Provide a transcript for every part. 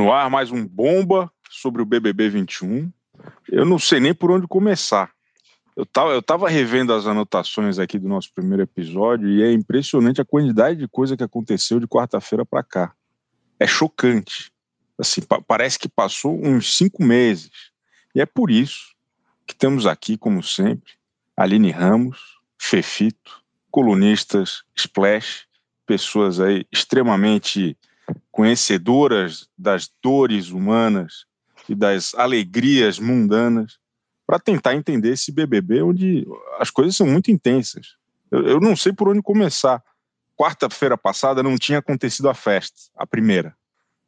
no ar mais um bomba sobre o BBB 21. Eu não sei nem por onde começar. Eu tava, eu tava revendo as anotações aqui do nosso primeiro episódio e é impressionante a quantidade de coisa que aconteceu de quarta-feira para cá. É chocante. Assim, pa parece que passou uns cinco meses. E é por isso que temos aqui, como sempre, Aline Ramos, Fefito, colunistas Splash, pessoas aí extremamente conhecedoras das dores humanas e das alegrias mundanas para tentar entender esse BBB onde as coisas são muito intensas. Eu, eu não sei por onde começar. Quarta-feira passada não tinha acontecido a festa, a primeira,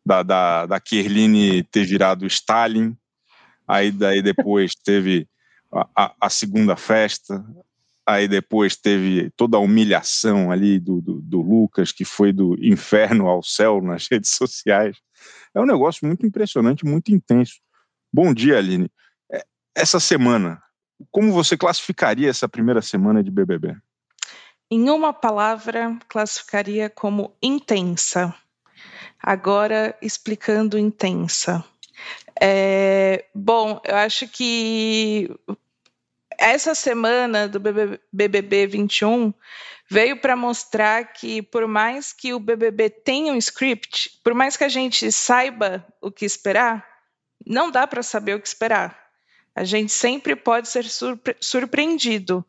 da, da, da Kerline ter virado Stalin, aí daí depois teve a, a, a segunda festa, aí depois teve toda a humilhação ali do, do, do, Lucas, que foi do inferno ao céu nas redes sociais. É um negócio muito impressionante, muito intenso. Bom dia, Aline. É, essa semana, como você classificaria essa primeira semana de BBB? Em uma palavra, classificaria como intensa. Agora, explicando intensa. É, bom, eu acho que essa semana do BBB 21 veio para mostrar que, por mais que o BBB tenha um script, por mais que a gente saiba o que esperar, não dá para saber o que esperar. A gente sempre pode ser surpre surpreendido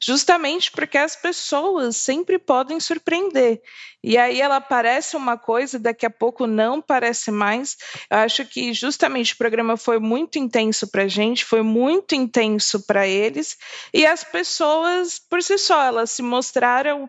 justamente porque as pessoas sempre podem surpreender. E aí ela parece uma coisa, daqui a pouco não parece mais. Eu acho que justamente o programa foi muito intenso para a gente, foi muito intenso para eles, e as pessoas, por si só, elas se mostraram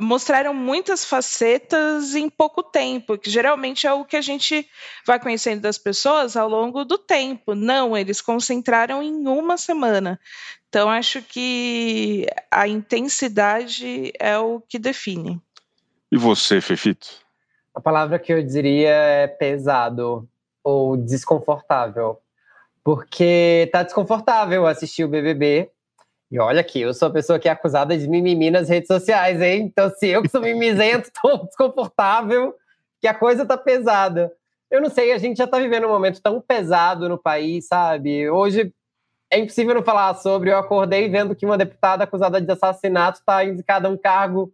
mostraram muitas facetas em pouco tempo, que geralmente é o que a gente vai conhecendo das pessoas ao longo do tempo. Não, eles concentraram em uma semana. Então, acho que a intensidade é o que define. E você, Fefito? A palavra que eu diria é pesado ou desconfortável. Porque tá desconfortável assistir o BBB e olha aqui, eu sou a pessoa que é acusada de mimimi nas redes sociais, hein? Então, se eu que sou mimizento, tô desconfortável, que a coisa tá pesada. Eu não sei, a gente já tá vivendo um momento tão pesado no país, sabe? Hoje é impossível não falar sobre. Eu acordei vendo que uma deputada acusada de assassinato está indicada a um cargo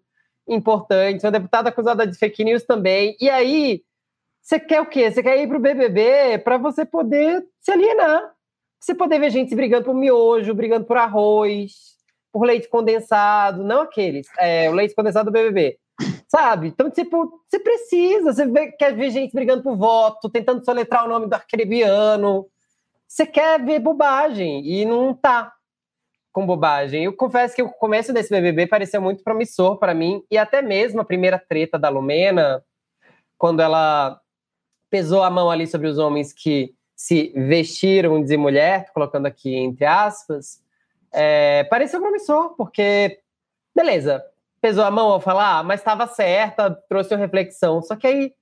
importante, uma deputada acusada de fake news também. E aí, você quer o quê? Você quer ir pro BBB para você poder se alienar você poder ver gente brigando por miojo, brigando por arroz, por leite condensado, não aqueles, é, o leite condensado do BBB. Sabe? Então, tipo, você precisa, você vê, quer ver gente brigando por voto, tentando soletrar o nome do arcrebiano. Você quer ver bobagem e não tá com bobagem. Eu confesso que o começo desse BBB pareceu muito promissor para mim e até mesmo a primeira treta da Lumena, quando ela pesou a mão ali sobre os homens que se vestiram de mulher, colocando aqui entre aspas, é, pareceu promissor, porque, beleza, pesou a mão ao falar, mas estava certa, trouxe uma reflexão. Só que aí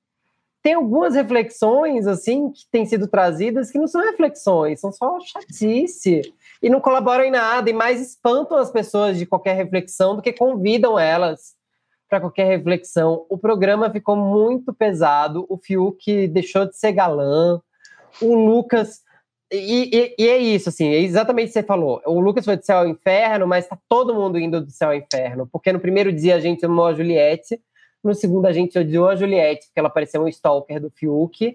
tem algumas reflexões, assim, que têm sido trazidas que não são reflexões, são só chatice. E não colaboram em nada, e mais espantam as pessoas de qualquer reflexão do que convidam elas para qualquer reflexão. O programa ficou muito pesado, o Fiuk deixou de ser galã, o Lucas. E, e, e, é isso, assim, é exatamente o que você falou. O Lucas foi do céu ao inferno, mas tá todo mundo indo do céu ao inferno. Porque no primeiro dia a gente amou a Juliette, no segundo a gente odiou a Juliette, porque ela parecia um stalker do Fiuk.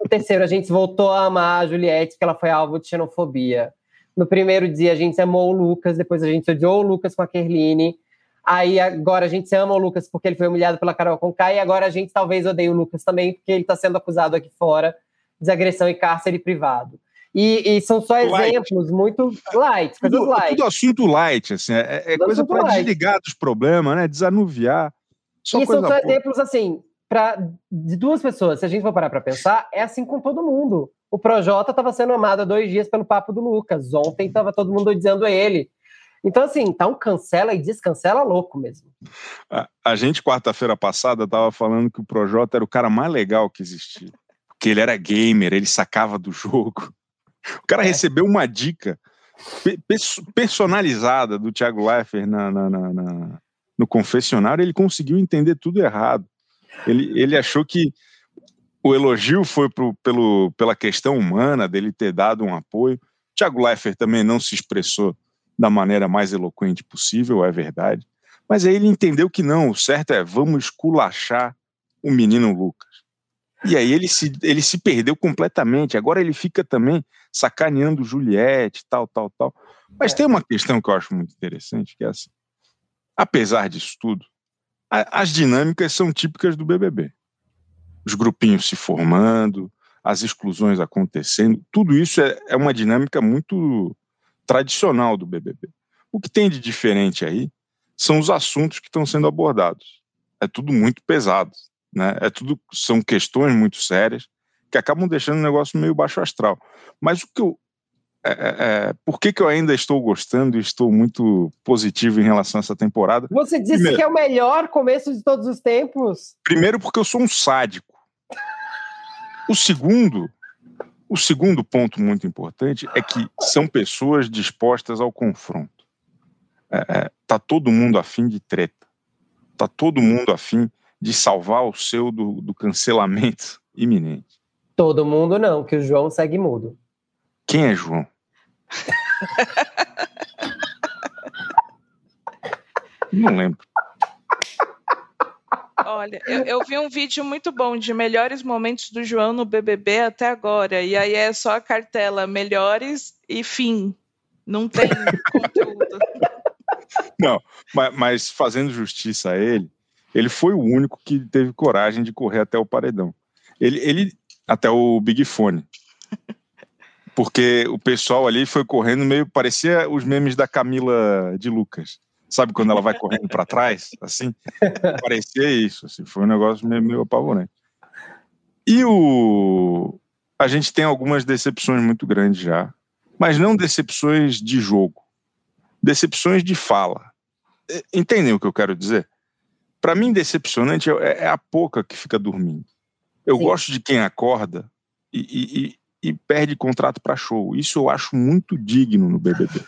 No terceiro a gente voltou a amar a Juliette, porque ela foi alvo de xenofobia. No primeiro dia a gente amou o Lucas, depois a gente odiou o Lucas com a Kerline. Aí agora a gente ama o Lucas porque ele foi humilhado pela Carol Conká, e agora a gente talvez odeie o Lucas também, porque ele tá sendo acusado aqui fora desagressão e cárcere privado. E, e são só light. exemplos muito light, coisas tudo, light. Tudo assunto light, assim, é, é coisa para desligar dos problemas, né? Desanuviar. Só e são só exemplos, assim, pra, de duas pessoas. Se a gente for parar para pensar, é assim com todo mundo. O Projota estava sendo amado há dois dias pelo papo do Lucas. Ontem estava todo mundo dizendo a ele. Então, assim, tá um cancela e descancela louco mesmo. A, a gente, quarta-feira passada, estava falando que o Projota era o cara mais legal que existia que ele era gamer, ele sacava do jogo. O cara é. recebeu uma dica personalizada do Thiago Leifert na, na, na, na, no confessionário, ele conseguiu entender tudo errado. Ele, ele achou que o elogio foi pro, pelo, pela questão humana dele ter dado um apoio. Tiago Leifert também não se expressou da maneira mais eloquente possível, é verdade. Mas aí ele entendeu que não, o certo é vamos esculachar o menino Lucas. E aí ele se, ele se perdeu completamente. Agora ele fica também sacaneando Juliette, tal, tal, tal. Mas é. tem uma questão que eu acho muito interessante, que é assim. Apesar disso tudo, a, as dinâmicas são típicas do BBB. Os grupinhos se formando, as exclusões acontecendo, tudo isso é, é uma dinâmica muito tradicional do BBB. O que tem de diferente aí são os assuntos que estão sendo abordados. É tudo muito pesado, né? É tudo são questões muito sérias que acabam deixando o negócio meio baixo astral. Mas o que eu é, é, é, por que, que eu ainda estou gostando e estou muito positivo em relação a essa temporada? Você disse Primeiro, que é o melhor começo de todos os tempos. Primeiro, porque eu sou um sádico. O segundo, o segundo ponto muito importante é que são pessoas dispostas ao confronto. É, é, tá todo mundo afim de treta. Tá todo mundo afim de salvar o seu do, do cancelamento iminente. Todo mundo não, que o João segue mudo. Quem é João? Não lembro. Olha, eu, eu, vi um vídeo muito bom de melhores momentos do João no BBB até agora. E aí é só a cartela melhores e fim. Não tem conteúdo. Não, mas, mas, fazendo justiça a ele, ele foi o único que teve coragem de correr até o paredão. Ele, ele até o Big Fone porque o pessoal ali foi correndo meio parecia os memes da Camila de Lucas. Sabe quando ela vai correndo para trás, assim? Parecia isso, assim, foi um negócio meio, meio apavorante. E o a gente tem algumas decepções muito grandes já, mas não decepções de jogo, decepções de fala. Entendem o que eu quero dizer? Para mim, decepcionante é, é, a pouca que fica dormindo. Eu Sim. gosto de quem acorda e, e perde contrato para show. Isso eu acho muito digno no BBB.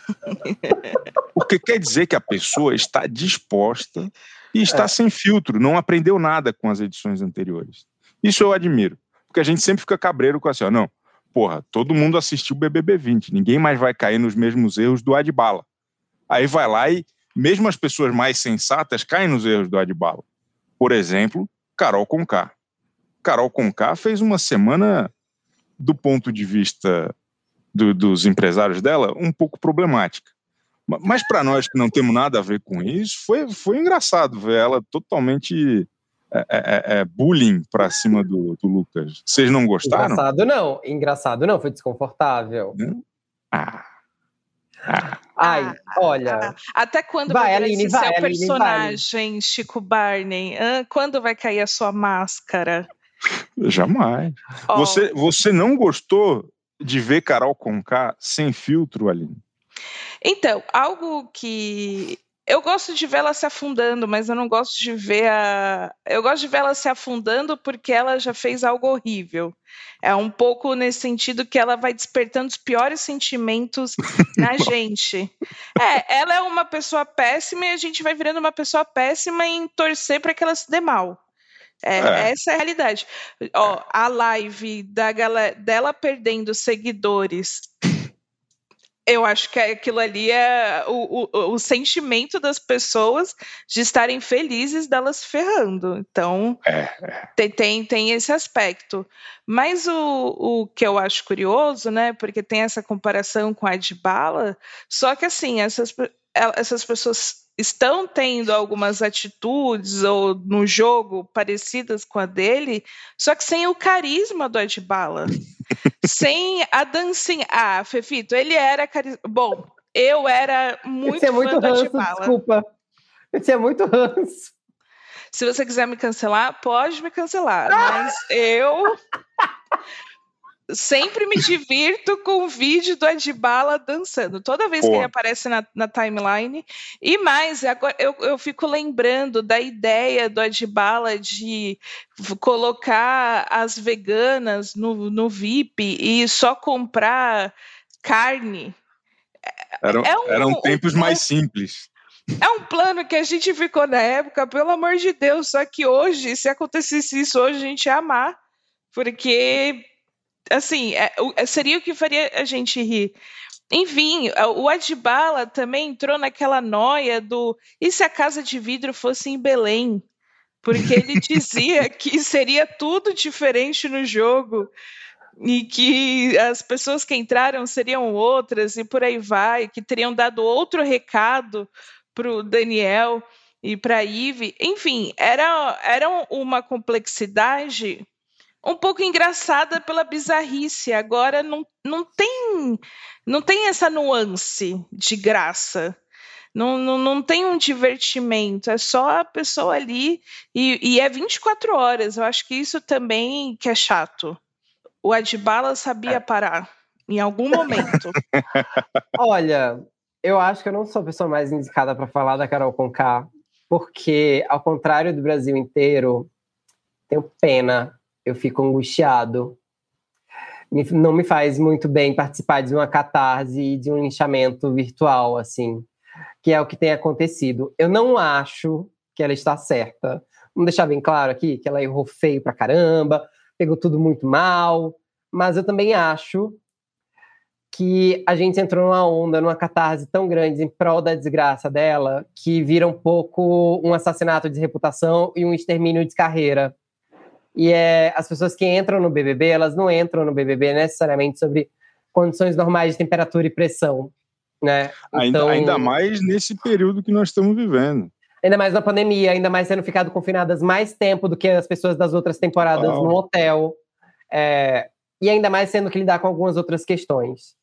Porque quer dizer que a pessoa está disposta e está é. sem filtro, não aprendeu nada com as edições anteriores. Isso eu admiro. Porque a gente sempre fica cabreiro com assim, ó, não, porra, todo mundo assistiu o BBB 20, ninguém mais vai cair nos mesmos erros do Adbala. Aí vai lá e mesmo as pessoas mais sensatas caem nos erros do Adbala. Por exemplo, Carol Conká. Carol Conká fez uma semana do ponto de vista do, dos empresários dela, um pouco problemática. Mas para nós que não temos nada a ver com isso, foi, foi engraçado ver ela totalmente é, é, é, é bullying para cima do, do, Lucas. Vocês não gostaram? Engraçado não, engraçado não, foi desconfortável. Ah. Ai, ah, olha. Ah, até quando vai, vai Aline, vai, seu personagem, vai. Chico Barney? Ah, quando vai cair a sua máscara? Jamais. Oh. Você, você não gostou de ver Carol Conká sem filtro, Aline? Então, algo que eu gosto de ver ela se afundando, mas eu não gosto de ver a. Eu gosto de ver ela se afundando porque ela já fez algo horrível. É um pouco nesse sentido que ela vai despertando os piores sentimentos na gente. É, ela é uma pessoa péssima e a gente vai virando uma pessoa péssima em torcer para que ela se dê mal. É, é. Essa é a realidade. Ó, a live da galera, dela perdendo seguidores. Eu acho que aquilo ali é o, o, o sentimento das pessoas de estarem felizes delas ferrando. Então, é. tem, tem, tem esse aspecto. Mas o, o que eu acho curioso, né? Porque tem essa comparação com a de bala, só que assim, essas, essas pessoas estão tendo algumas atitudes ou no jogo parecidas com a dele, só que sem o carisma do Adbala. sem a dancinha. Ah, Fefito, ele era carisma. Bom, eu era muito Esse é muito fã ranço, do Adbala. Desculpa. Esse é muito ranço. Se você quiser me cancelar, pode me cancelar. Mas eu sempre me divirto com o vídeo do Adbala dançando. Toda vez Pô. que ele aparece na, na, timeline. E mais, agora eu, eu fico lembrando da ideia do Adbala de colocar as veganas no, no VIP e só comprar carne. Eram, é um, eram tempos um, mais simples. É um plano que a gente ficou na época, pelo amor de Deus. Só que hoje, se acontecesse isso hoje, a gente ia amar Porque, assim, é, é, seria o que faria a gente rir. Enfim, o Adbala também entrou naquela noia do e se a casa de vidro fosse em Belém? Porque ele dizia que seria tudo diferente no jogo e que as pessoas que entraram seriam outras e por aí vai, que teriam dado outro recado para o Daniel e para a Ive. Enfim, era, era uma complexidade um pouco engraçada pela bizarrice. Agora não, não, tem, não tem essa nuance de graça. Não, não, não tem um divertimento, é só a pessoa ali e, e é 24 horas. Eu acho que isso também que é chato. O Adbala sabia é. parar em algum momento. Olha, eu acho que eu não sou a pessoa mais indicada para falar da Carol Conká, porque, ao contrário do Brasil inteiro, tenho pena, eu fico angustiado. Não me faz muito bem participar de uma catarse e de um linchamento virtual, assim, que é o que tem acontecido. Eu não acho que ela está certa. Vamos deixar bem claro aqui que ela errou feio pra caramba, pegou tudo muito mal, mas eu também acho que a gente entrou numa onda, numa catarse tão grande em prol da desgraça dela, que vira um pouco um assassinato de reputação e um extermínio de carreira. E é, as pessoas que entram no BBB, elas não entram no BBB necessariamente sobre condições normais de temperatura e pressão, né? Então, ainda, ainda mais nesse período que nós estamos vivendo. Ainda mais na pandemia, ainda mais sendo ficado confinadas mais tempo do que as pessoas das outras temporadas oh. no hotel. É, e ainda mais sendo que lidar com algumas outras questões.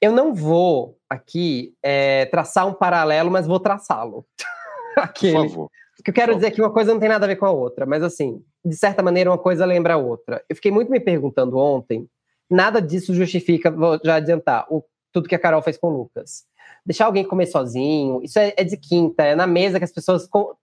Eu não vou aqui é, traçar um paralelo, mas vou traçá-lo. Por favor. Que eu quero dizer que uma coisa não tem nada a ver com a outra, mas assim, de certa maneira, uma coisa lembra a outra. Eu fiquei muito me perguntando ontem, nada disso justifica, vou já adiantar, o, tudo que a Carol fez com o Lucas deixar alguém comer sozinho, isso é, é de quinta, é na mesa que as pessoas co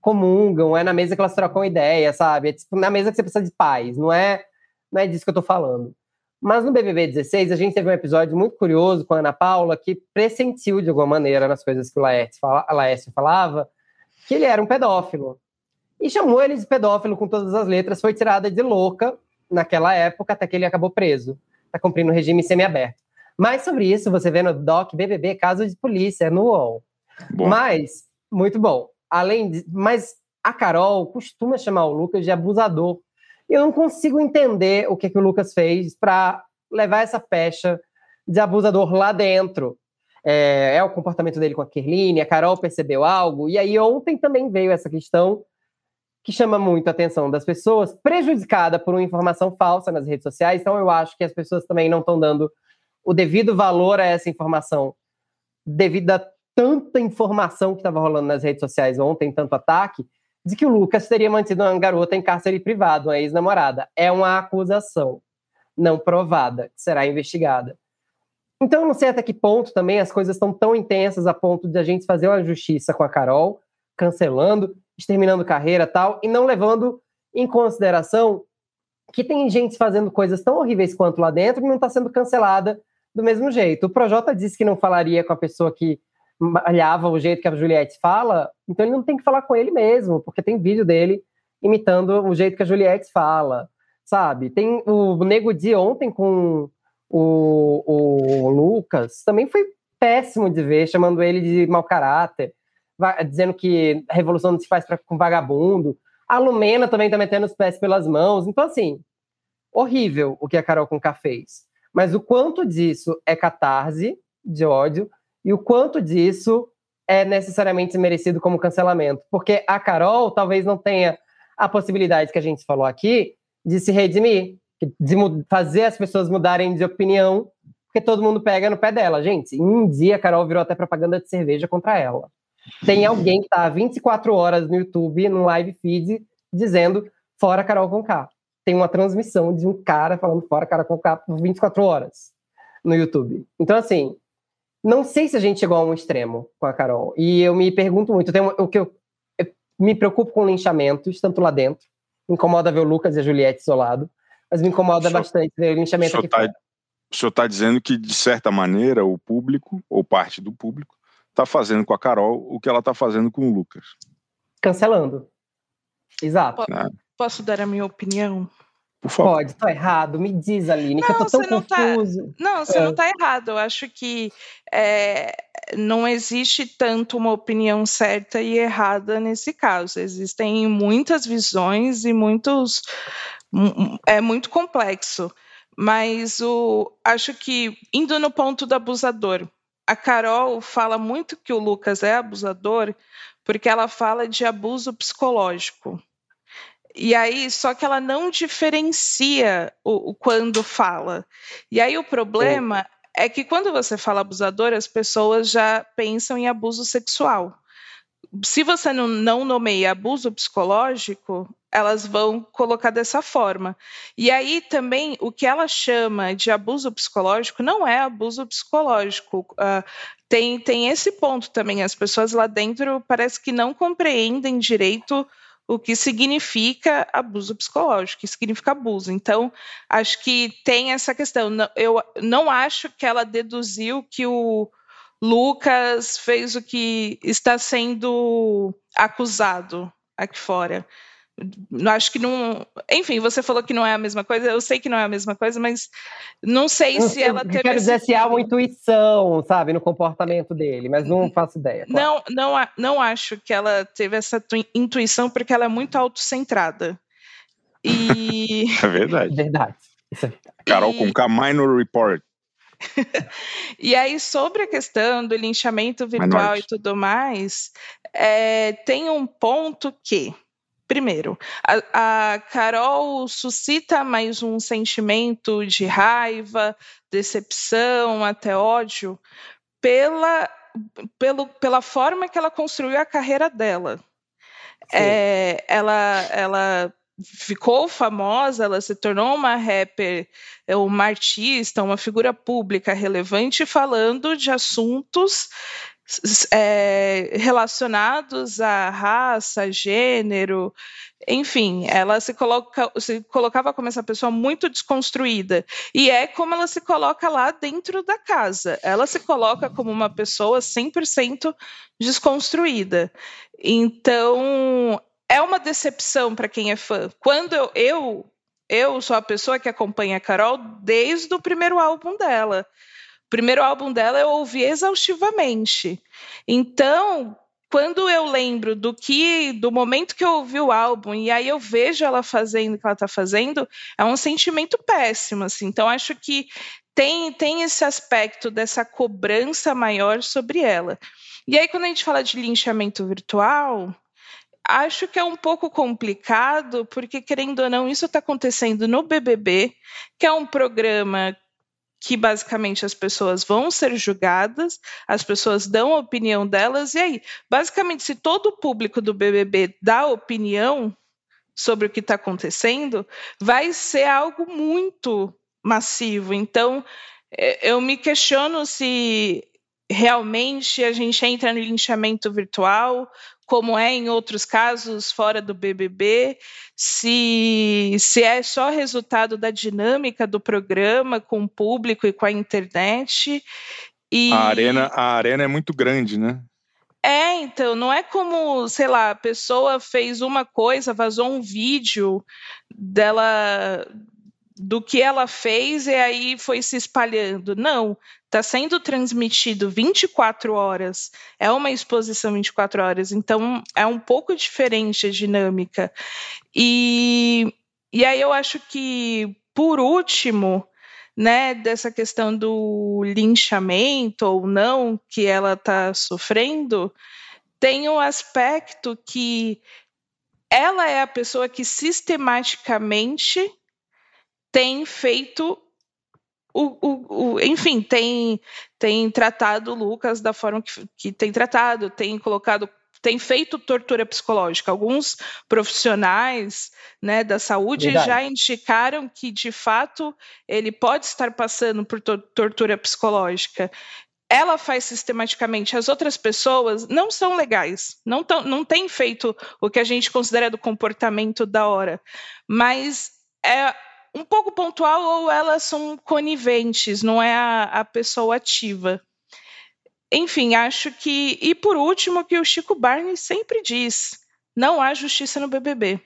comungam, é na mesa que elas trocam ideia, sabe? É tipo, na mesa que você precisa de paz, não é, não é disso que eu tô falando. Mas no BBB 16, a gente teve um episódio muito curioso com a Ana Paula, que pressentiu de alguma maneira nas coisas que o Laércio, fala, Laércio falava, que ele era um pedófilo. E chamou ele de pedófilo com todas as letras, foi tirada de louca naquela época, até que ele acabou preso. Tá cumprindo regime semiaberto. Mais sobre isso você vê no Doc BBB Caso de Polícia, no UOL. Bom. Mas, muito bom. Além de, mas a Carol costuma chamar o Lucas de abusador. Eu não consigo entender o que, que o Lucas fez para levar essa pecha de abusador lá dentro. É, é, o comportamento dele com a Kerline, a Carol percebeu algo, e aí ontem também veio essa questão que chama muito a atenção das pessoas, prejudicada por uma informação falsa nas redes sociais, então eu acho que as pessoas também não estão dando o devido valor a essa informação, devido a tanta informação que estava rolando nas redes sociais ontem, tanto ataque, de que o Lucas teria mantido uma garota em cárcere privado, uma ex-namorada. É uma acusação não provada, que será investigada. Então, não sei até que ponto também as coisas estão tão intensas a ponto de a gente fazer uma justiça com a Carol, cancelando, exterminando carreira tal, e não levando em consideração que tem gente fazendo coisas tão horríveis quanto lá dentro e não está sendo cancelada do mesmo jeito. O Projota disse que não falaria com a pessoa que malhava o jeito que a Juliette fala, então ele não tem que falar com ele mesmo, porque tem vídeo dele imitando o jeito que a Juliette fala, sabe? Tem o Nego de ontem com o, o Lucas, também foi péssimo de ver, chamando ele de mau caráter, dizendo que a revolução não se faz pra, com vagabundo. A Lumena também tá metendo os pés pelas mãos. Então, assim, horrível o que a Carol Conká fez. Mas o quanto disso é catarse de ódio e o quanto disso é necessariamente merecido como cancelamento. Porque a Carol talvez não tenha a possibilidade que a gente falou aqui de se redimir, de fazer as pessoas mudarem de opinião, porque todo mundo pega no pé dela. Gente, um dia a Carol virou até propaganda de cerveja contra ela. Tem alguém que está 24 horas no YouTube, no live feed, dizendo fora Carol Conká tem uma transmissão de um cara falando fora cara com capa por 24 horas no YouTube. Então, assim, não sei se a gente chegou a um extremo com a Carol. E eu me pergunto muito, tem o que eu, me preocupo com linchamentos, tanto lá dentro. Incomoda ver o Lucas e a Juliette isolado, mas me incomoda senhor, bastante ver o linchamento aqui tá. O senhor está dizendo que, de certa maneira, o público, ou parte do público, está fazendo com a Carol o que ela está fazendo com o Lucas. Cancelando. Exato. Posso dar a minha opinião? Por favor. Pode, tô errado. Me diz, Aline, não, que eu tô tão não confuso. Tá, não, você é. não tá errado. Eu acho que é, não existe tanto uma opinião certa e errada nesse caso. Existem muitas visões e muitos. É muito complexo. Mas o, acho que, indo no ponto do abusador, a Carol fala muito que o Lucas é abusador porque ela fala de abuso psicológico. E aí, só que ela não diferencia o, o quando fala. E aí o problema é. é que quando você fala abusador, as pessoas já pensam em abuso sexual. Se você não, não nomeia abuso psicológico, elas vão colocar dessa forma. E aí também o que ela chama de abuso psicológico não é abuso psicológico. Uh, tem, tem esse ponto também. As pessoas lá dentro parece que não compreendem direito o que significa abuso psicológico, que significa abuso. Então, acho que tem essa questão. Eu não acho que ela deduziu que o Lucas fez o que está sendo acusado aqui fora acho que não. Enfim, você falou que não é a mesma coisa, eu sei que não é a mesma coisa, mas não sei não, se ela teve. Quero dizer se há uma intuição, sabe, no comportamento dele, mas não faço ideia. Claro. Não, não, não acho que ela teve essa intuição, porque ela é muito autocentrada. E. É verdade. verdade. Isso é verdade. Carol e... com K, Minor Report. e aí, sobre a questão do linchamento virtual e tudo mais, é, tem um ponto que Primeiro, a, a, Carol suscita mais um sentimento de raiva, decepção, até ódio, pela, pelo, pela forma que ela construiu a carreira dela. É, ela, ela ficou famosa, ela se tornou uma rapper, uma artista, uma figura pública relevante, falando de assuntos é, relacionados à raça, gênero, enfim, ela se, coloca, se colocava como essa pessoa muito desconstruída. E é como ela se coloca lá dentro da casa. Ela se coloca como uma pessoa 100% desconstruída. Então, é uma decepção para quem é fã. Quando eu, eu, eu sou a pessoa que acompanha a Carol desde o primeiro álbum dela primeiro álbum dela eu ouvi exaustivamente. Então, quando eu lembro do que, do momento que eu ouvi o álbum e aí eu vejo ela fazendo o que ela está fazendo, é um sentimento péssimo, assim. Então acho que tem tem esse aspecto dessa cobrança maior sobre ela. E aí quando a gente fala de linchamento virtual, acho que é um pouco complicado, porque querendo ou não, isso está acontecendo no BBB, que é um programa que basicamente as pessoas vão ser julgadas, as pessoas dão a opinião delas, e aí, basicamente, se todo o público do BBB dá opinião sobre o que está acontecendo, vai ser algo muito massivo. Então, é, eu me questiono se realmente a gente entra no linchamento virtual, como é em outros casos fora do BBB, se, se é só resultado da dinâmica do programa com o público e com a internet. E... A, arena, a arena é muito grande, né? É, então, não é como, sei lá, a pessoa fez uma coisa, vazou um vídeo dela do que ela fez e aí foi se espalhando. Não, está sendo transmitido 24 horas, é uma exposição 24 horas, então é um pouco diferente a dinâmica. E, e aí eu acho que, por último, né, dessa questão do linchamento ou não que ela está sofrendo, tem um aspecto que ela é a pessoa que sistematicamente tem feito o, o, o, enfim, tem, tem tratado o Lucas da forma que, que tem tratado, tem colocado tem feito tortura psicológica. Alguns profissionais né, da saúde Verdade. já indicaram que, de fato, ele pode estar passando por to tortura psicológica. Ela faz sistematicamente, as outras pessoas não são legais, não, tão, não têm feito o que a gente considera do comportamento da hora, mas é um pouco pontual ou elas são coniventes, não é a, a pessoa ativa. Enfim, acho que. E por último, que o Chico Barney sempre diz: não há justiça no BBB.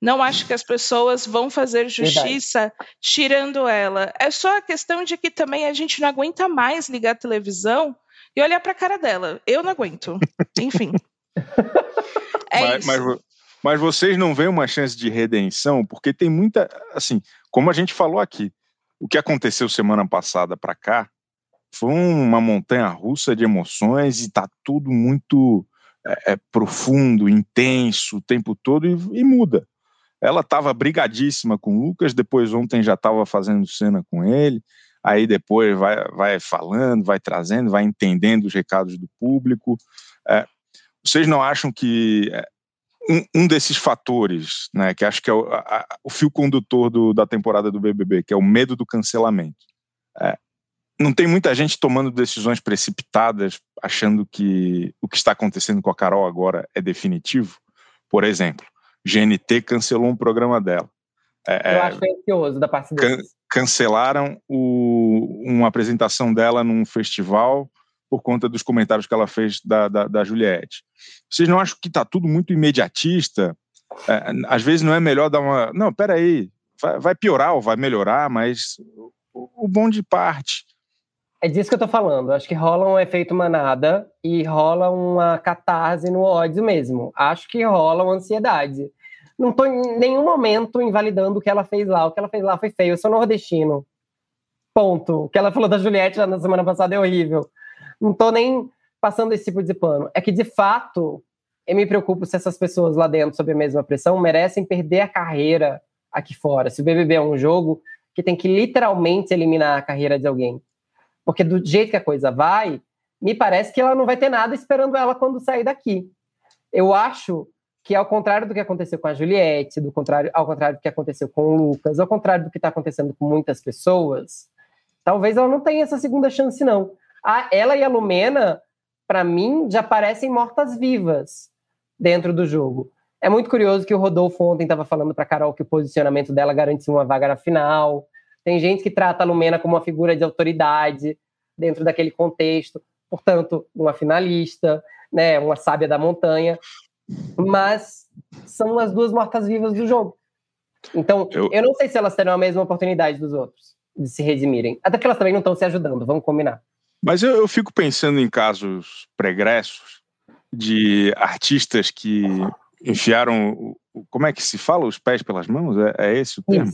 Não acho que as pessoas vão fazer justiça Verdade. tirando ela. É só a questão de que também a gente não aguenta mais ligar a televisão e olhar para a cara dela. Eu não aguento. Enfim. é mas, mas, mas, vocês não veem uma chance de redenção? Porque tem muita. Assim, como a gente falou aqui, o que aconteceu semana passada para cá foi uma montanha russa de emoções e tá tudo muito é, é, profundo, intenso o tempo todo e, e muda. Ela estava brigadíssima com o Lucas, depois ontem já estava fazendo cena com ele, aí depois vai, vai falando, vai trazendo, vai entendendo os recados do público. É, vocês não acham que é, um, um, desses fatores, né, que acho que é o, a, o fio condutor do, da temporada do BBB, que é o medo do cancelamento, é, não tem muita gente tomando decisões precipitadas, achando que o que está acontecendo com a Carol agora é definitivo. Por exemplo, GNT cancelou um programa dela. É, Eu é, acho ansioso da parte deles. Can, cancelaram o, uma apresentação dela num festival por conta dos comentários que ela fez da, da, da Juliette. Vocês não acham que está tudo muito imediatista? É, às vezes não é melhor dar uma. Não, peraí, vai, vai piorar ou vai melhorar, mas o, o bom de parte. É disso que eu tô falando. Acho que rola um efeito manada e rola uma catarse no ódio mesmo. Acho que rola uma ansiedade. Não tô em nenhum momento invalidando o que ela fez lá. O que ela fez lá foi feio. Eu sou nordestino. Ponto. O que ela falou da Juliette na semana passada é horrível. Não tô nem passando esse tipo de pano. É que, de fato, eu me preocupo se essas pessoas lá dentro, sob a mesma pressão, merecem perder a carreira aqui fora. Se o BBB é um jogo que tem que literalmente eliminar a carreira de alguém. Porque do jeito que a coisa vai, me parece que ela não vai ter nada esperando ela quando sair daqui. Eu acho que ao contrário do que aconteceu com a Juliette, do contrário, ao contrário do que aconteceu com o Lucas, ao contrário do que está acontecendo com muitas pessoas, talvez ela não tenha essa segunda chance, não. A, ela e a Lumena, para mim, já parecem mortas-vivas dentro do jogo. É muito curioso que o Rodolfo ontem estava falando para Carol que o posicionamento dela garantiu uma vaga na final. Tem gente que trata a Lumena como uma figura de autoridade dentro daquele contexto, portanto, uma finalista, né, uma sábia da montanha, mas são as duas mortas-vivas do jogo. Então, eu... eu não sei se elas terão a mesma oportunidade dos outros de se redimirem. Até porque elas também não estão se ajudando, vamos combinar. Mas eu, eu fico pensando em casos pregressos de artistas que enfiaram, como é que se fala, os pés pelas mãos? É, é esse o termo?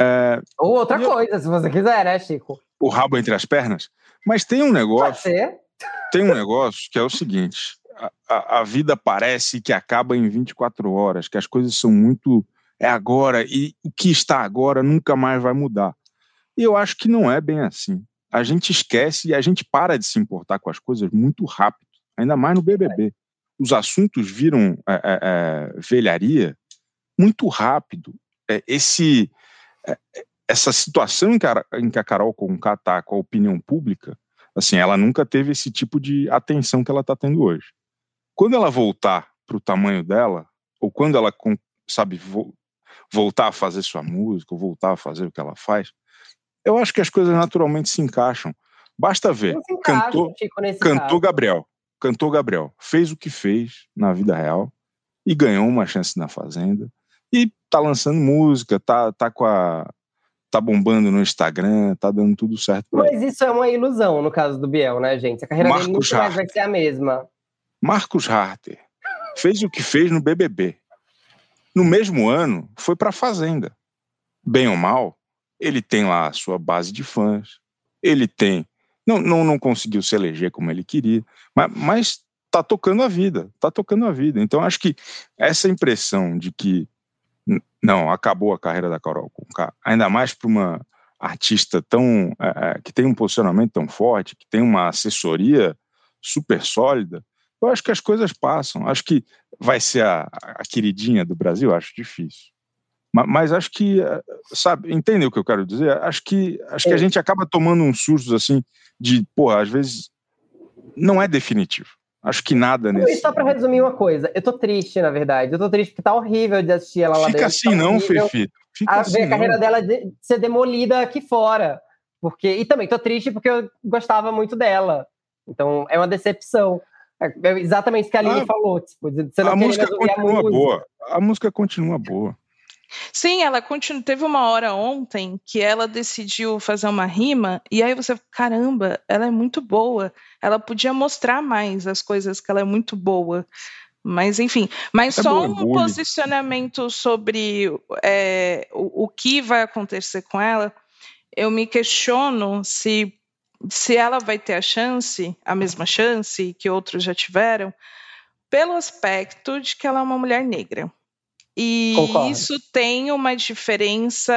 É, Ou outra coisa, se você quiser, né, Chico? O rabo entre as pernas. Mas tem um negócio. Tem um negócio que é o seguinte: a, a, a, vida parece que acaba em 24 horas, que as coisas são muito. É agora, e o que está agora nunca mais vai mudar. E eu acho que não é bem assim. A gente esquece e a gente para de se importar com as coisas muito rápido, ainda mais no BBB. Os assuntos viram é, é, é, velharia muito rápido. É, esse é, essa situação em que a, em que a Carol Conká está com a opinião pública, assim, ela nunca teve esse tipo de atenção que ela está tendo hoje. Quando ela voltar para o tamanho dela, ou quando ela, sabe, vo, voltar a fazer sua música, ou voltar a fazer o que ela faz, eu acho que as coisas naturalmente se encaixam. Basta ver. Encaixa, cantou, cantou Gabriel. Cantou Gabriel. Fez o que fez na vida real e ganhou uma chance na Fazenda e tá lançando música, tá, tá com a. tá bombando no Instagram, tá dando tudo certo. Mas isso é uma ilusão no caso do Biel, né, gente? A carreira Marcos dele nunca mais vai ser a mesma. Marcos Harter fez o que fez no BBB. No mesmo ano, foi pra Fazenda. Bem ou mal, ele tem lá a sua base de fãs, ele tem. Não, não, não conseguiu se eleger como ele queria, mas, mas tá tocando a vida, tá tocando a vida. Então acho que essa impressão de que não, acabou a carreira da Carol Conká. Ainda mais para uma artista tão é, é, que tem um posicionamento tão forte, que tem uma assessoria super sólida. Eu acho que as coisas passam. Acho que vai ser a, a queridinha do Brasil. Acho difícil. Mas, acho que, é, sabe, entendeu o que eu quero dizer? Acho que acho que a é. gente acaba tomando uns sustos assim de, porra, às vezes não é definitivo. Acho que nada nesse. E só para resumir uma coisa, eu tô triste, na verdade. Eu tô triste porque tá horrível de assistir ela lá Fica dentro. Assim tá não, Fefi. Fica a assim a carreira dela de, ser demolida aqui fora. Porque, e também tô triste porque eu gostava muito dela. Então é uma decepção. É, é exatamente isso que a Aline ah, falou. Tipo, você não a música continua a boa. A música continua boa. Sim, ela continua. Teve uma hora ontem que ela decidiu fazer uma rima, e aí você, caramba, ela é muito boa. Ela podia mostrar mais as coisas que ela é muito boa. Mas, enfim, mas é só um posicionamento sobre é, o, o que vai acontecer com ela. Eu me questiono se, se ela vai ter a chance, a mesma chance que outros já tiveram, pelo aspecto de que ela é uma mulher negra. E Concordo. isso tem uma diferença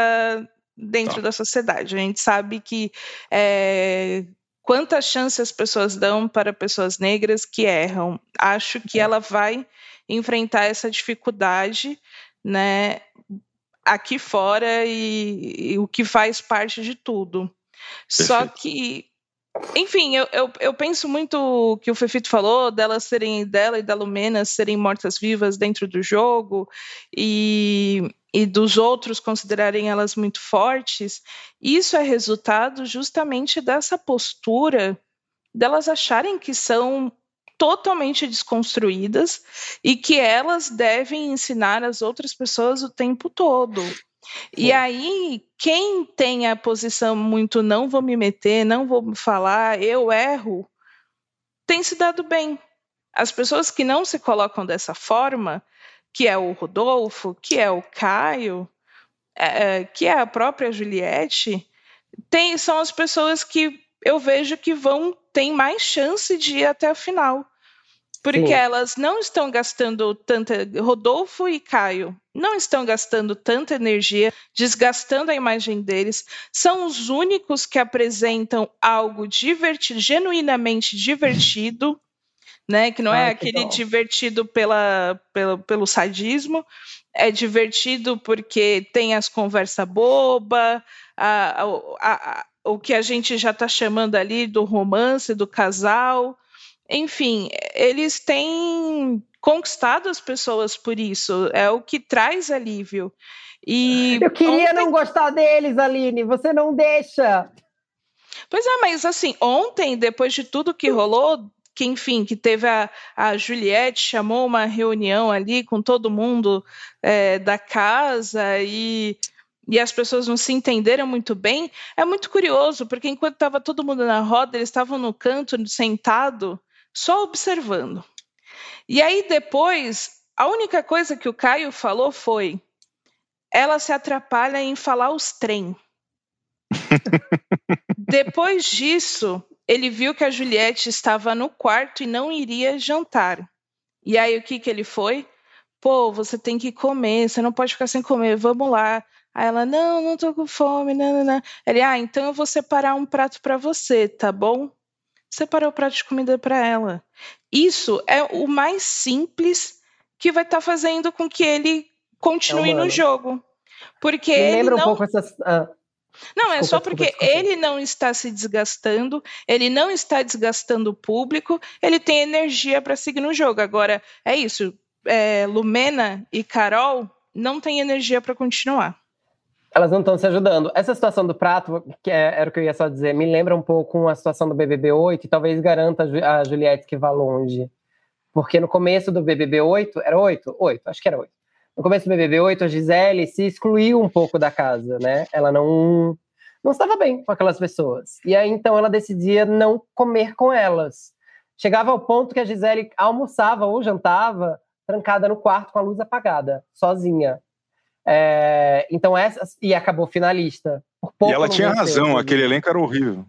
dentro tá. da sociedade. A gente sabe que é, quantas chances as pessoas dão para pessoas negras que erram. Acho que ela vai enfrentar essa dificuldade, né, aqui fora e, e o que faz parte de tudo. Perfeito. Só que enfim, eu, eu, eu, penso muito que o Fefito falou delas serem dela e da Lumena serem mortas-vivas dentro do jogo e, e dos outros considerarem elas muito fortes. Isso é resultado justamente dessa postura delas acharem que são totalmente desconstruídas e que elas devem ensinar as outras pessoas o tempo todo. E aí, quem tem a posição muito não vou me meter, não vou falar, eu erro, tem se dado bem. As pessoas que não se colocam dessa forma, que é o Rodolfo, que é o Caio, é, é que é a própria Juliette, tem, são as pessoas que eu vejo que vão tem mais chance de ir até o final. Porque Sim. elas não estão gastando tanta. Rodolfo e Caio não estão gastando tanta energia, desgastando a imagem deles. São os únicos que apresentam algo divertido, genuinamente divertido, né? Que não é aquele divertido pela, pela, pelo sadismo, é divertido porque tem as conversas boba, a, a, a, o que a gente já está chamando ali do romance do casal enfim, eles têm conquistado as pessoas por isso. É o que traz alívio. E eu queria ontem... não gostar deles, Aline. Você não deixa. Pois é, mas assim, ontem, depois de tudo que rolou, que enfim, que teve a, a Juliette, chamou uma reunião ali com todo mundo é, da casa e, e as pessoas não se entenderam muito bem, é muito curioso, porque enquanto estava todo mundo na roda, eles estavam no canto, sentado, só observando. E aí depois, a única coisa que o Caio falou foi: ela se atrapalha em falar os trem. depois disso, ele viu que a Juliette estava no quarto e não iria jantar. E aí o que que ele foi? Pô, você tem que comer, você não pode ficar sem comer, vamos lá. Aí ela, não, não tô com fome, não, não, não. Ele, ah, então eu vou separar um prato para você, tá bom? Separar o prato de comida para ela. Isso é o mais simples que vai estar tá fazendo com que ele continue é no jogo. Porque Me ele não... um pouco essas. Ah. Não, é desculpa, só porque desculpa, desculpa. ele não está se desgastando, ele não está desgastando o público, ele tem energia para seguir no jogo. Agora, é isso. É, Lumena e Carol não têm energia para continuar elas não estão se ajudando. Essa situação do prato, que é, era o que eu ia só dizer, me lembra um pouco a situação do BBB 8 e talvez garanta a Juliette que vá longe. Porque no começo do BBB 8, era 8? 8, acho que era 8. No começo do BBB 8, a Gisele se excluiu um pouco da casa, né? Ela não não estava bem com aquelas pessoas. E aí então ela decidia não comer com elas. Chegava ao ponto que a Gisele almoçava ou jantava trancada no quarto com a luz apagada, sozinha. É, então essa e acabou finalista. e ela tinha razão, aquele elenco era horrível.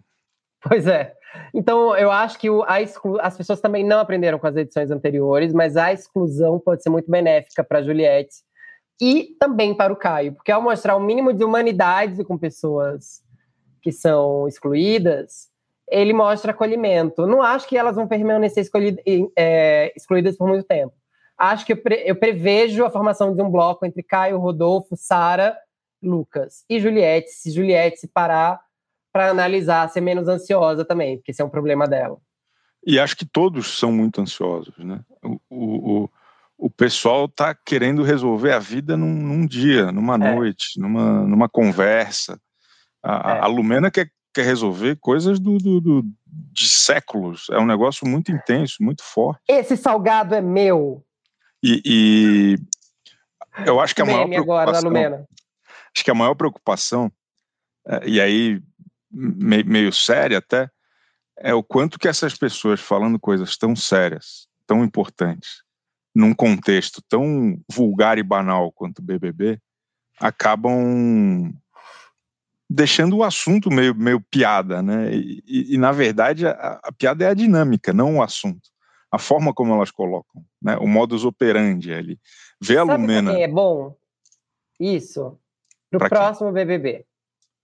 Pois é. Então eu acho que o, a exclu, as pessoas também não aprenderam com as edições anteriores, mas a exclusão pode ser muito benéfica para a Juliette e também para o Caio, porque ao mostrar o um mínimo de humanidade com pessoas que são excluídas, ele mostra acolhimento. Não acho que elas vão permanecer é, excluídas por muito tempo acho que eu, pre, eu prevejo a formação de um bloco entre Caio, Rodolfo, Sara, Lucas e Juliette. Se Juliette se parar para analisar, ser menos ansiosa também, porque esse é um problema dela. E acho que todos são muito ansiosos, né? O, o, o pessoal está querendo resolver a vida num, num dia, numa é. noite, numa, numa conversa. A, é. a Lumena quer, quer resolver coisas do, do, do, de séculos. É um negócio muito intenso, muito forte. Esse salgado é meu. E, e Eu acho que a maior preocupação, agora, acho que a maior preocupação, é, e aí meio, meio séria até, é o quanto que essas pessoas falando coisas tão sérias, tão importantes, num contexto tão vulgar e banal quanto o BBB, acabam deixando o assunto meio, meio piada, né? E, e, e na verdade a, a, piada é a dinâmica, não o assunto. A forma como elas colocam, né? O modus operandi ali. Vê a Sabe Lumena. é bom isso para o próximo quê? BBB,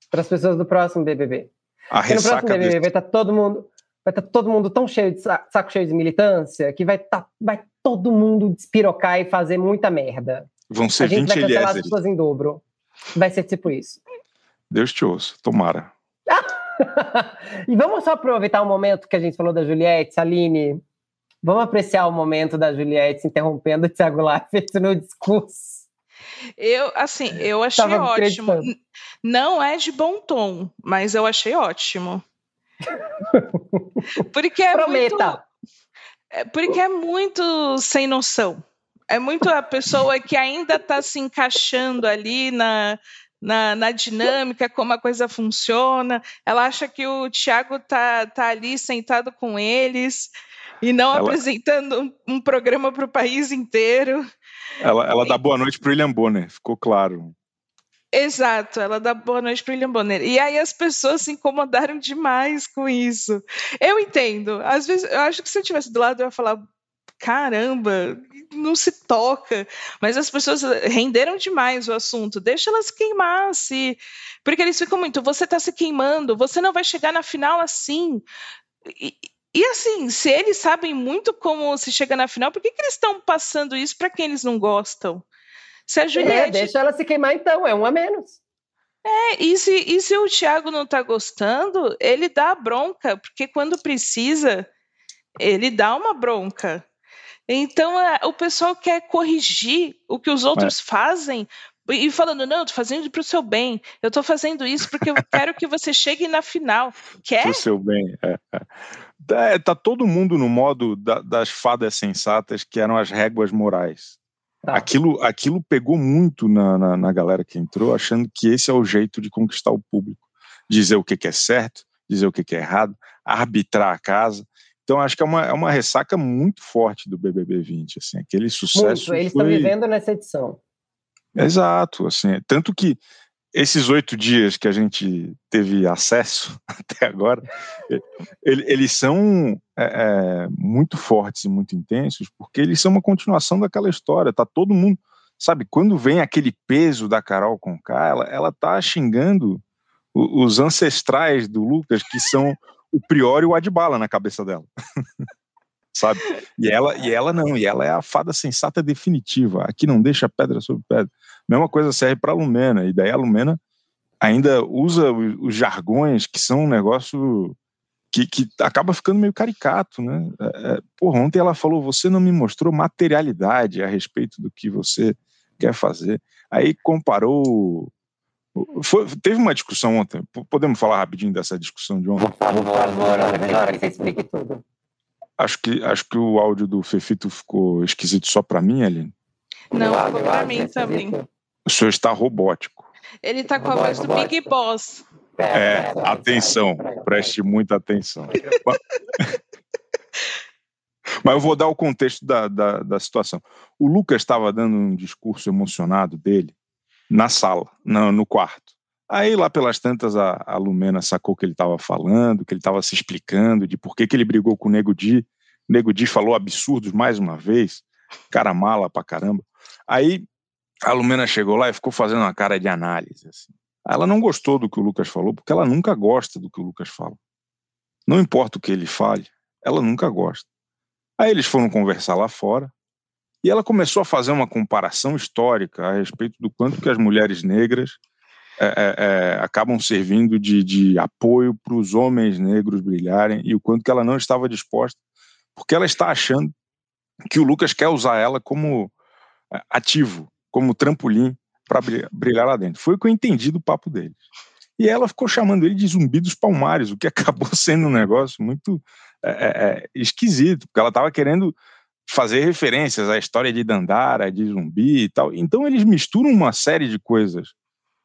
para as pessoas do próximo BBB. A Porque no próximo BBB desse... vai estar tá todo mundo, vai estar tá todo mundo tão cheio de saco cheio de militância que vai tá, vai todo mundo despirocar e fazer muita merda. Vão ser a gente 20 vai cancelar as pessoas em dobro. Vai ser tipo isso. Deus te ouça, tomara. e vamos só aproveitar o momento que a gente falou da Juliette, Aline. Vamos apreciar o momento da Juliette interrompendo o Thiago Leifert no discurso. Eu, assim, eu achei Tava ótimo. Não é de bom tom, mas eu achei ótimo. Porque é Prometa. muito. É, porque é muito sem noção. É muito a pessoa que ainda está se encaixando ali na, na, na, dinâmica, como a coisa funciona. Ela acha que o Tiago tá, tá ali sentado com eles e não ela... apresentando um, programa para o país inteiro. Ela, ela dá boa noite para William Bonner, ficou claro. Exato, ela dá boa noite para William Bonner. E aí as pessoas se incomodaram demais com isso. Eu entendo. Às vezes, eu acho que se eu estivesse do lado, eu ia falar: caramba, não se toca. Mas as pessoas renderam demais o assunto. Deixa elas queimar, se. Porque eles ficam muito, você está se queimando, você não vai chegar na final assim. E, e assim, se eles sabem muito como se chega na final, por que, que eles estão passando isso para quem eles não gostam? Se a é, Juliette... É, deixa ela se queimar então, é um a menos. É, e se, e se o Thiago não está gostando, ele dá a bronca, porque quando precisa, ele dá uma bronca. Então é, o pessoal quer corrigir o que os outros é. fazem e falando, não, eu tô fazendo para o seu bem, eu tô fazendo isso porque eu quero que você chegue na final. Quer? Pro seu bem. É, é. é tá todo mundo no modo da, das fadas sensatas que eram as réguas morais. Tá. Aquilo, aquilo pegou muito na, na, na, galera que entrou, achando que esse é o jeito de conquistar o público. Dizer o que, que é certo, dizer o que, que é errado, arbitrar a casa. Então, acho que é uma, é uma ressaca muito forte do BBB 20, assim, aquele sucesso. Muito, eles foi... estão vivendo nessa edição. Exato, assim, tanto que esses oito dias que a gente teve acesso até agora, eles são é, é, muito fortes e muito intensos, porque eles são uma continuação daquela história. Tá todo mundo, sabe, quando vem aquele peso da Carol com ela, ela tá xingando os ancestrais do Lucas, que são o Prior e o Adbala na cabeça dela. sabe? E ela, e ela não, e ela é a fada sensata definitiva. Aqui não deixa pedra sobre pedra. Mesma coisa serve para a Lumena, e daí a Lumena ainda usa os, jargões que são um negócio que, que acaba ficando meio caricato, né? É, é, porra, ontem ela falou: você não me mostrou materialidade a respeito do que você quer fazer. Aí comparou foi, teve uma discussão ontem. Podemos falar rapidinho dessa discussão de ontem? Por favor, melhor você explique tudo. Acho que, acho que o áudio do Fefito ficou esquisito só para mim, Aline. Não, ficou para mim também. O senhor está robótico. Ele está com a voz do Big Boss. É, atenção, preste muita atenção. Mas eu vou dar o contexto da, da, da situação. O Lucas estava dando um discurso emocionado dele na sala, no, no quarto. Aí lá pelas tantas a, a Lumena sacou que ele estava falando, que ele estava se explicando de por que, que ele brigou com o Nego Di. Nego Di falou absurdos mais uma vez, cara mala pra caramba. Aí a Lumena chegou lá e ficou fazendo uma cara de análise. Assim. Ela não gostou do que o Lucas falou, porque ela nunca gosta do que o Lucas fala. Não importa o que ele fale, ela nunca gosta. Aí eles foram conversar lá fora e ela começou a fazer uma comparação histórica a respeito do quanto que as mulheres negras é, é, é, acabam servindo de, de apoio para os homens negros brilharem e o quanto que ela não estava disposta, porque ela está achando que o Lucas quer usar ela como é, ativo, como trampolim para brilhar lá dentro. Foi o que eu entendi do papo deles. E ela ficou chamando ele de zumbi dos palmares, o que acabou sendo um negócio muito é, é, esquisito, porque ela estava querendo fazer referências à história de Dandara, de zumbi e tal. Então eles misturam uma série de coisas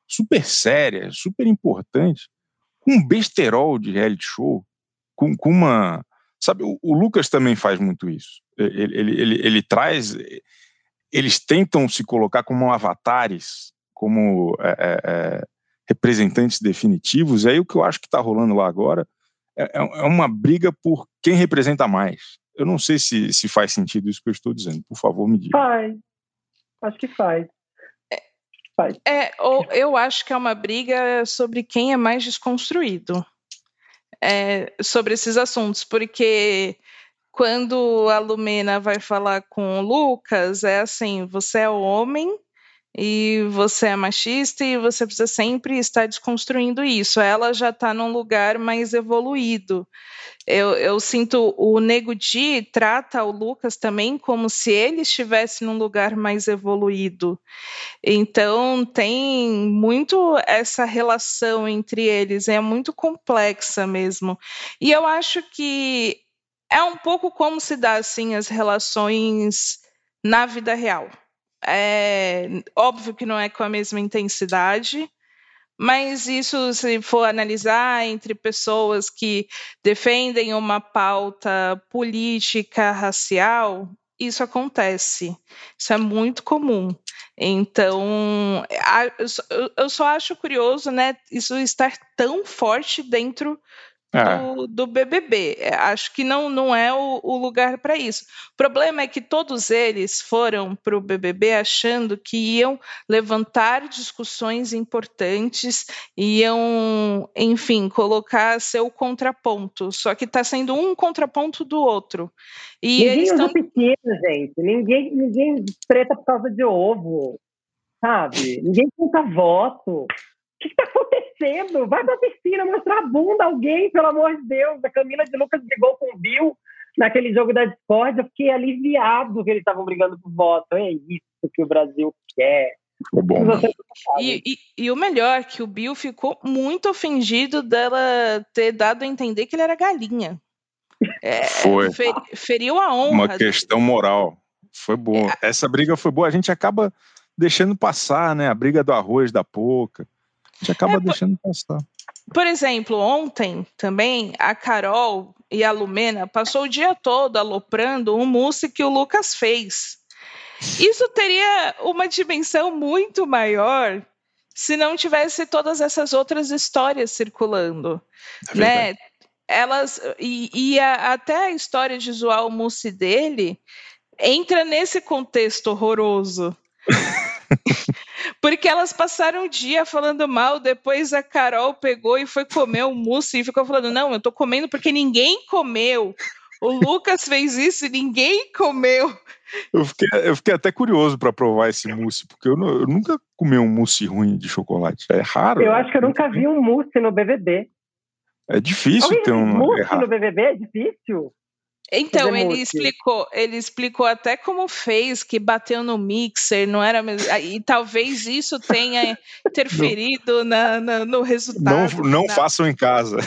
super sérias, super importantes, com um besterol de reality show, com, com uma. Sabe, o, o, Lucas também faz muito isso. Ele, ele, ele, ele, traz. Eles tentam se colocar como avatares, como é, é, é representantes definitivos, e aí o que eu acho que está rolando lá agora é, é, é uma briga por quem representa mais. Eu não sei se, se faz sentido isso que eu estou dizendo. Por favor, me diga. Faz. Acho que faz. faz. É, ou eu acho que é uma briga sobre quem é mais desconstruído é, sobre esses assuntos, porque quando a Lumena vai falar com o Lucas, é assim: você é homem e você é machista e você precisa sempre estar desconstruindo isso. Ela já está num lugar mais evoluído. Eu, eu, sinto o Nego Di trata o Lucas também como se ele estivesse num lugar mais evoluído. Então tem muito essa relação entre eles, é muito complexa mesmo. E eu acho que é um pouco como se dá assim as relações na vida real. É óbvio que não é com a mesma intensidade, mas isso, se for analisar entre pessoas que defendem uma pauta política racial, isso acontece. Isso é muito comum. Então, eu só acho curioso, né, isso estar tão forte dentro é. do, do, BBB. É, acho que não, não é o, o lugar para isso. O problema é que todos eles foram para o BBB achando que iam levantar discussões importantes, iam, enfim, colocar seu contraponto. Só que está sendo um contraponto do outro. E ninguém eles usa pequeno, gente. Ninguém, ninguém treta por causa de ovo, sabe? Ninguém conta voto. O que está acontecendo? Vai pra piscina mostrar a bunda a alguém, pelo amor de Deus. A Camila de Lucas brigou com o Bill naquele jogo da Discord. Eu fiquei aliviado que eles estavam brigando por voto. É isso que o Brasil quer. bom. E, e, e, o melhor, que o Bill ficou muito ofendido dela ter dado a entender que ele era galinha. É, foi. Fer, feriu a honra. Uma questão moral. Foi boa. É. Essa briga foi boa. A gente acaba deixando passar, né? A briga do arroz, da pouca gente acaba é, deixando passar. Por exemplo, ontem também a Carol e a Lumena passou o dia todo aloprando um mousse que o Lucas fez. Isso teria uma dimensão muito maior se não tivesse todas essas outras histórias circulando, é né? Elas e, e a, até a história de zoar o mousse dele entra nesse contexto horroroso. Porque elas passaram o dia falando mal, depois a Carol pegou e foi comer o mousse e ficou falando: não, eu tô comendo porque ninguém comeu. O Lucas fez isso e ninguém comeu. Eu fiquei, eu fiquei até curioso para provar esse mousse, porque eu, eu, nunca comi um mousse ruim de chocolate. É raro. Eu acho que eu nunca vi um mousse no BBB. É difícil Alguém ter um. Mousse é no BBB é difícil? Então, ele explicou, ele explicou até como fez, que bateu no mixer, não era mesmo. E talvez isso tenha interferido na, na, no resultado. Não, não façam em casa.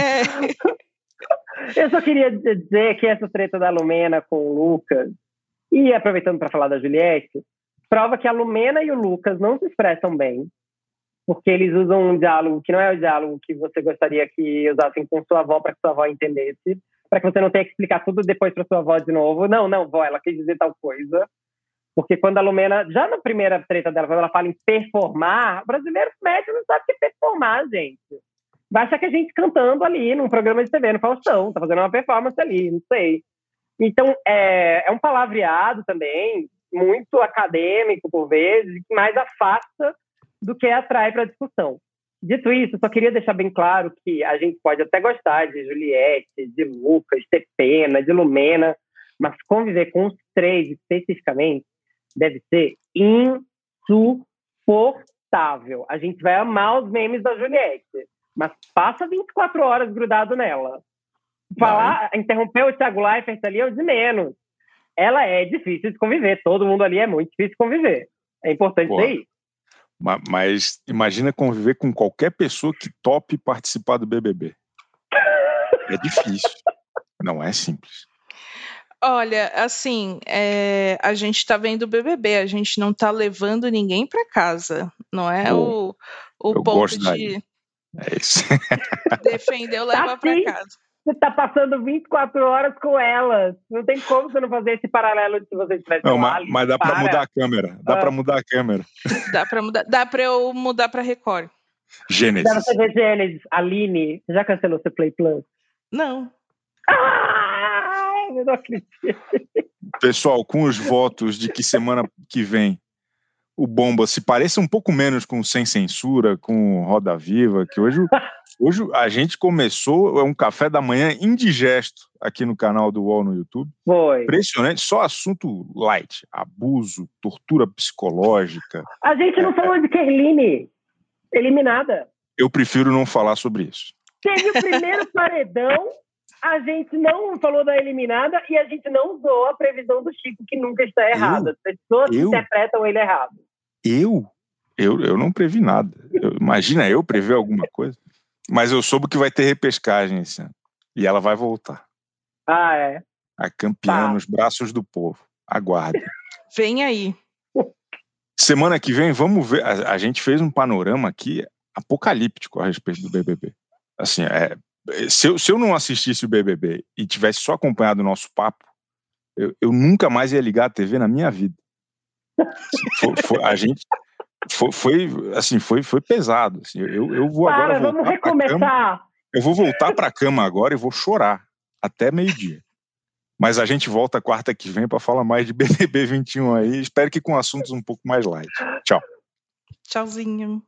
É. Eu só queria dizer que essa treta da Lumena com o Lucas, e aproveitando para falar da Juliette, prova que a Lumena e o Lucas não se expressam bem, porque eles usam um diálogo que não é o diálogo que você gostaria que usassem com sua avó para que sua avó entendesse para que você não tenha que explicar tudo depois para sua avó de novo. Não, não, vó, ela quis dizer tal coisa. Porque quando a Lumena, já na primeira treta dela, quando ela fala em performar, brasileiros médios não sabem o que é performar, gente. Vai achar que a gente cantando ali num programa de TV, no Faustão, tá fazendo uma performance ali, não sei. Então, é, é um palavreado também, muito acadêmico por vezes, que mais afasta do que atrai para a discussão. Dito isso, só queria deixar bem claro que a gente pode até gostar de Juliette, de Lucas, de Pena, de Lumena, mas conviver com os três especificamente deve ser insuportável. A gente vai amar os memes da Juliette, mas passa 24 horas grudado nela. Falar, Não. interromper o Thiago Leifert ali é o de menos. Ela é difícil de conviver, todo mundo ali é muito difícil de conviver. É importante Boa. isso. Mas imagina conviver com qualquer pessoa que tope participar do BBB. É difícil. Não é simples. Olha, assim, é, a gente está vendo o BBB, a gente não está levando ninguém para casa, não é o, o ponto de é isso. defender o tá leva para casa. Você está passando 24 horas com elas. Não tem como você não fazer esse paralelo se você tivesse Não, mas, mas dá para mudar a câmera. Dá ah. para mudar a câmera. Dá para mudar. Dá para eu mudar para Record. Gênesis. Dá pra você ver Gênesis. Aline, já cancelou seu Play Plus? Não. Ah, eu não acredito. Pessoal, com os votos de que semana que vem o Bomba se pareça um pouco menos com Sem Censura, com Roda Viva, que hoje, hoje a gente começou, é um café da manhã indigesto aqui no canal do UOL no YouTube. Foi. Impressionante, só assunto light, abuso, tortura psicológica. A gente não é, falou de Kerline, eliminada. Eu prefiro não falar sobre isso. Teve o primeiro paredão a gente não falou da eliminada e a gente não usou a previsão do Chico, que nunca está errada. As pessoas eu? interpretam ele errado. Eu? Eu, eu não previ nada. Eu, imagina eu prever alguma coisa. Mas eu soube que vai ter repescagem esse ano. E ela vai voltar. Ah, é? A campeã tá. nos braços do povo. Aguarde. Vem aí. Semana que vem, vamos ver. A, a, gente fez um panorama aqui apocalíptico a respeito do BBB. Assim, é, se eu, se eu não assistisse o BBB e tivesse só acompanhado o nosso papo, eu, eu nunca mais ia ligar a TV na minha vida. Foi, foi, a gente foi, foi, assim, foi, foi pesado. Assim, eu, eu vou Para, agora vamos recomeçar. Cama, eu vou voltar para a cama agora e vou chorar até meio-dia. Mas a gente volta quarta que vem para falar mais de BBB 21 aí. Espero que com assuntos um pouco mais light. Tchau. Tchauzinho.